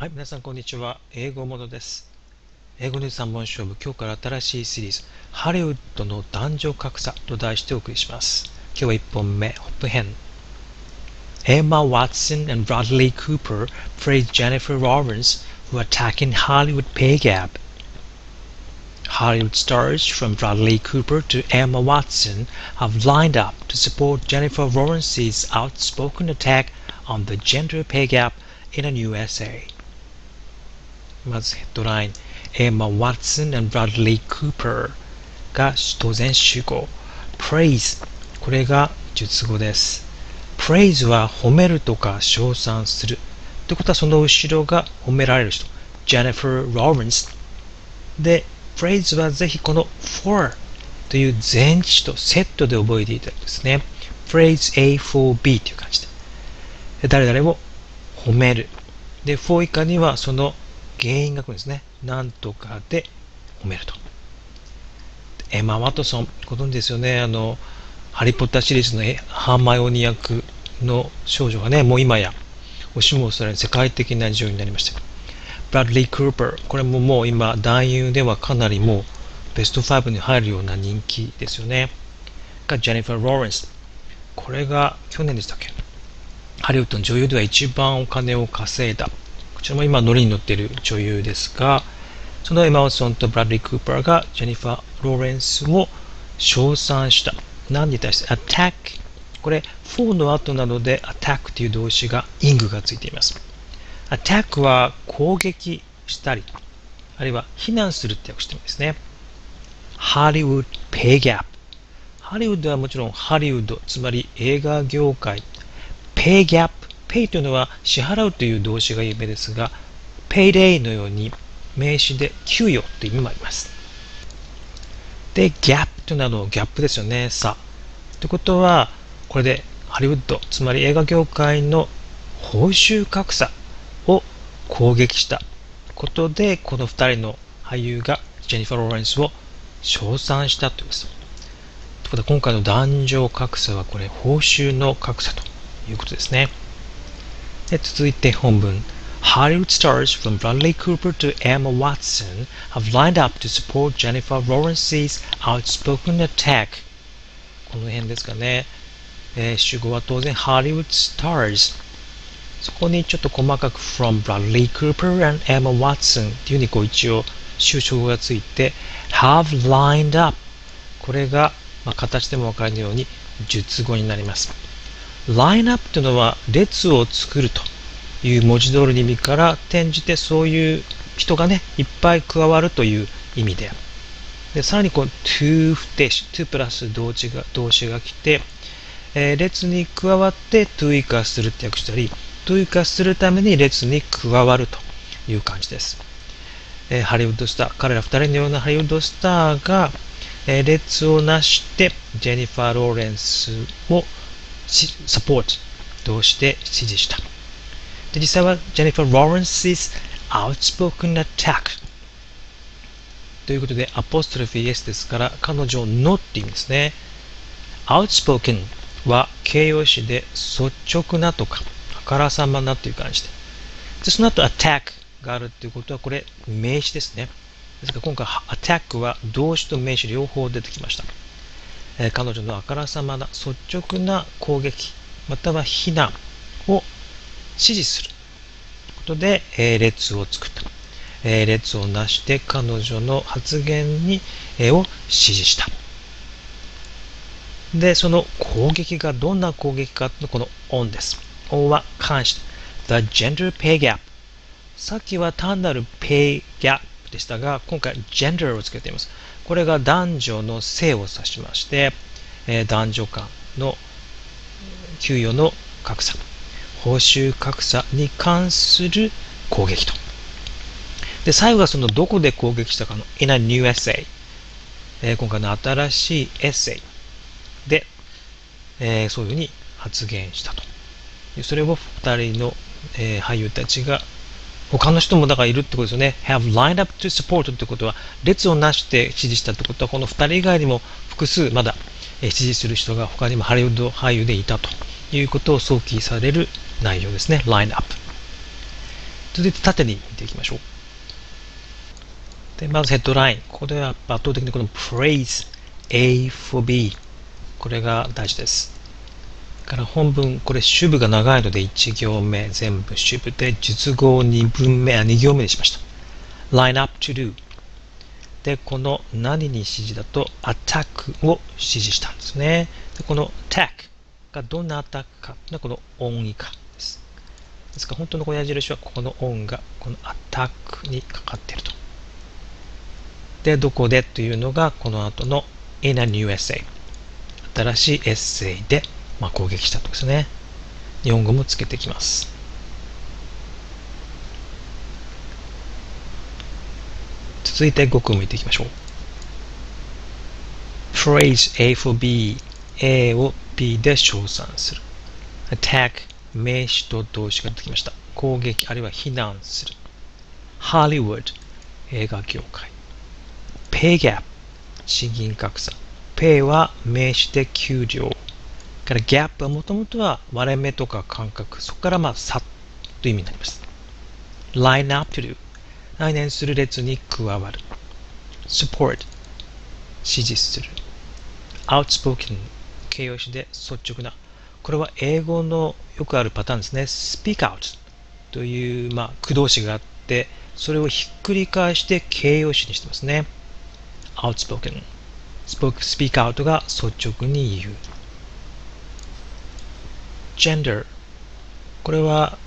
はい、皆さんこんにちは。英語ものです。英語ニュース3本勝負、今日から新しいシリーズ、ハリウッドの男女格差と題してお送りします。今日は1本目、ホップ編。Emma Watson and Bradley Cooper praise Jennifer Lawrence who are attacking Hollywood pay gap. Hollywood stars from Bradley Cooper to Emma Watson have lined up to support Jennifer Lawrence's outspoken attack on the gender pay gap in a new essay. まずヘッドライン、エマ・ワッツン and Bradley Cooper が当然主語。praise これが述語です。praise は褒めるとか称賛する。ということはその後ろが褒められる人。Jennifer Lawrence で、praise はぜひこの for という前置詞とセットで覚えていただきですね。praise A for B という感じで。で誰々を褒める。で、for 以下にはその原因が来るんですね。なんとかで褒めると。エマ・ワトソン、ご存知ですよね。あの、ハリー・ポッターシリーズのハーマイオニ役の少女がね、もう今や、押しもされる世界的な女優になりました。ブラッドリー・クーパー、これももう今、男優ではかなりもうベスト5に入るような人気ですよね。が、ジェニファー・ローレンス。これが去年でしたっけ？ハリウッドの女優では一番お金を稼いだ。こちらも今乗りに乗っている女優ですが、そのエマ・ワトソンとブラッドリー・クーパーがジェニファー・ローレンスを称賛した。何に対して attack これ for の後なので attack という動詞が ing がついています。attack は攻撃したりあるいは非難するって訳してもいいですね。Hollywood pay gap ハリウッドはもちろんハリウッドつまり映画業界 pay gap pay というのは支払うという動詞が有名ですが payday のように名詞で給与という意味もありますで、ギャップというのはギャップですよね、差。ということは、これでハリウッド、つまり映画業界の報酬格差を攻撃したことで、この2人の俳優がジェニファー・ローレンスを称賛したということです。ということで、今回の男女格差はこれ、報酬の格差ということですね。で続いて本文。Hollywood stars from Bradley Cooper to Emma Watson have lined up to support Jennifer Lawrence's outspoken attack. この辺ですかね。えー主語は当然 Hollywood stars。そこにちょっと細かく from Bradley Cooper and Emma Watson っていうふうにこう一応収称がついて have lined up。これが、まあ、形でもわかるように述語になります。Line up というのは列を作ると。いう文字通りの意味から転じてそういう人がね、いっぱい加わるという意味で。でさらにこう to 不定詞、to プラス動詞が動詞が来て、えー列に加わって to 以下するって訳したり、to 以下するために列に加わるという感じです。えーハリウッドスター、彼ら二人のようなハリウッドスターが、えー列をなしてジェニファー・ローレンスをサポートとして支持した。で実際はジェニファー・ローレンス 's outspoken attack ということでアポストロフィー S ですから彼女のって意味ですね。outspoken は形容詞で率直なとかあからさまなという感じで。でその後 attack があるということはこれ名詞ですね。ですから今回 attack は動詞と名詞両方出てきました、えー彼女のあからさまな率直な攻撃または非難を支持することで、えー列を作った。えー列をなして彼女の発言に、えーを支持した。で、その攻撃がどんな攻撃かのこの on です。on は関して。The gender pay gap。さっきは単なる pay gap でしたが、今回 gender をつけています。これが男女の性を指しまして、えー男女間の給与の格差。報酬格差に関する攻撃と。で、最後がそのどこで攻撃したかの in a new essay。えー今回の新しいエッセイで、えーそういうふうに発言したと。それを二人の、えー俳優たちが他の人もだからいるってことですよね。have lined up to support ってことは、列をなして支持したってことは、この二人以外にも複数まだ支持する人が他にもハリウッド俳優でいたということを想起される内容ですね。line up。続いて縦に見ていきましょう。で、まずヘッドライン。ここでは圧倒的にこの praise A for B。これが大事です。から本文、これ主部が長いので1行目全部主部で述語2分目、あ、2行目にしました。line up to do。で、この何に指示だと attack を指示したんですね。でこの attack がどんなアタックかというのはこの音以下です。ですから本当のこの矢印はここの音がこのアタックにかかっていると。で、どこでというのがこの後の in a new essay 新しいエッセイで、まあ、攻撃したとですね。日本語もつけてきます。続いて語句を見ていきましょう。phrase A for B A を B で称賛する。attack 名詞と動詞が出てきました。攻撃あるいは非難する。Hollywood 映画業界。pay gap 資金格差。pay は名詞で給料。から gap はもともとは割れ目とか感覚。そこからまあ差という意味になります。line up to do 来年する列に加わる。support 支持する。outspoken 形容詞で率直な。これは英語のよくあるパターンですね。speak out という、まあ、駆動詞があって、それをひっくり返して形容詞にしてますね。outspoken speak out が率直に言う。Gender これは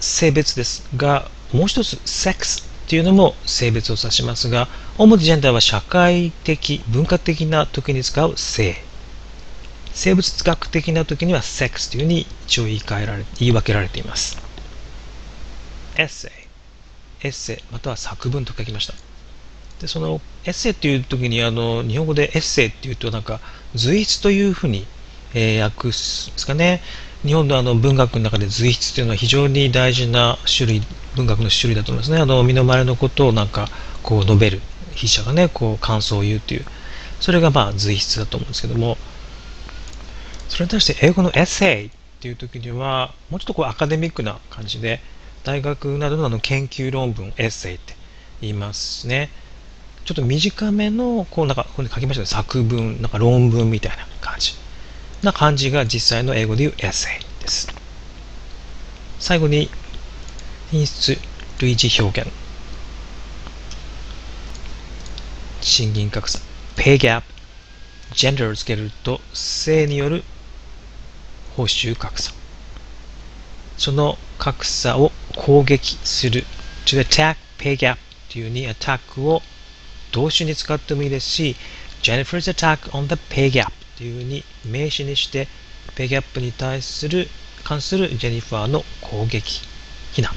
性別ですが、もう一つ sex っていうのも性別を指しますが、主にジェンダーは社会的、文化的な時に使う性。生物学的な時には sex というふうに一応言い換えられ、言い分けられています。エッセイ、エッセイ、または作文と書きました。で、そのエッセイっていう時にあの日本語でエッセイっていうとなんか随筆というふうに、えー、訳すんですかね。日本のあの文学の中で随筆というのは非常に大事な種類、文学の種類だと思いますね。あの身の回りのことをなんかこう述べる筆者がね、こう感想を言うという、それがまあ随筆だと思うんですけども、それに対して英語のエッセイっていう時には、もうちょっとこうアカデミックな感じで、大学などのあの研究論文、エッセイって言いますね。ちょっと短めの、こうなんか、ここに書きましたね、作文、なんか論文みたいな感じ。な感じが実際の英語で言うエッセイです。最後に、品質類似表現。賃金格差。pay gap。gender をつけると、性による報酬格差。その格差を攻撃する。to attack pay gap というに attack を動詞に使ってもいいですし、Jennifer's attack on the pay gap というふうに名詞にして、ペイギャップに対する、関するジェニファーの攻撃、非難。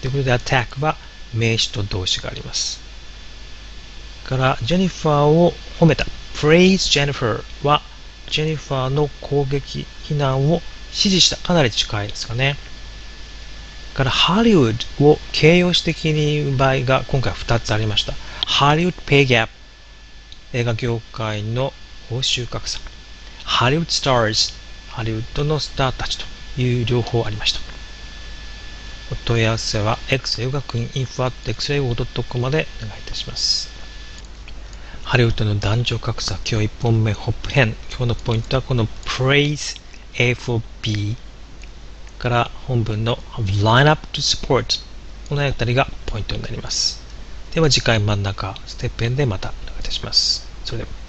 ということで、attack は名詞と動詞があります。から、ジェニファーを褒めた。praise Jennifer は、ジェニファーの攻撃、非難を支持した。かなり近いですかね。から、ハリウッドを形容詞的に言う場合が今回2つありました。ハリウッドペイギャップ。映画業界の報酬格差。ハリウッドスターズ。ハリウッドのスターたちという両方ありました。お問い合わせは x 英語学院 info.x 英語 .com までお願いいたします。ハリウッドの男女格差、今日1本目、ホップ編。今日のポイントはこの praise A for B から本文の line up to support この辺りがポイントになります。では次回真ん中、ステップ編でまたお願いいたします。それでは。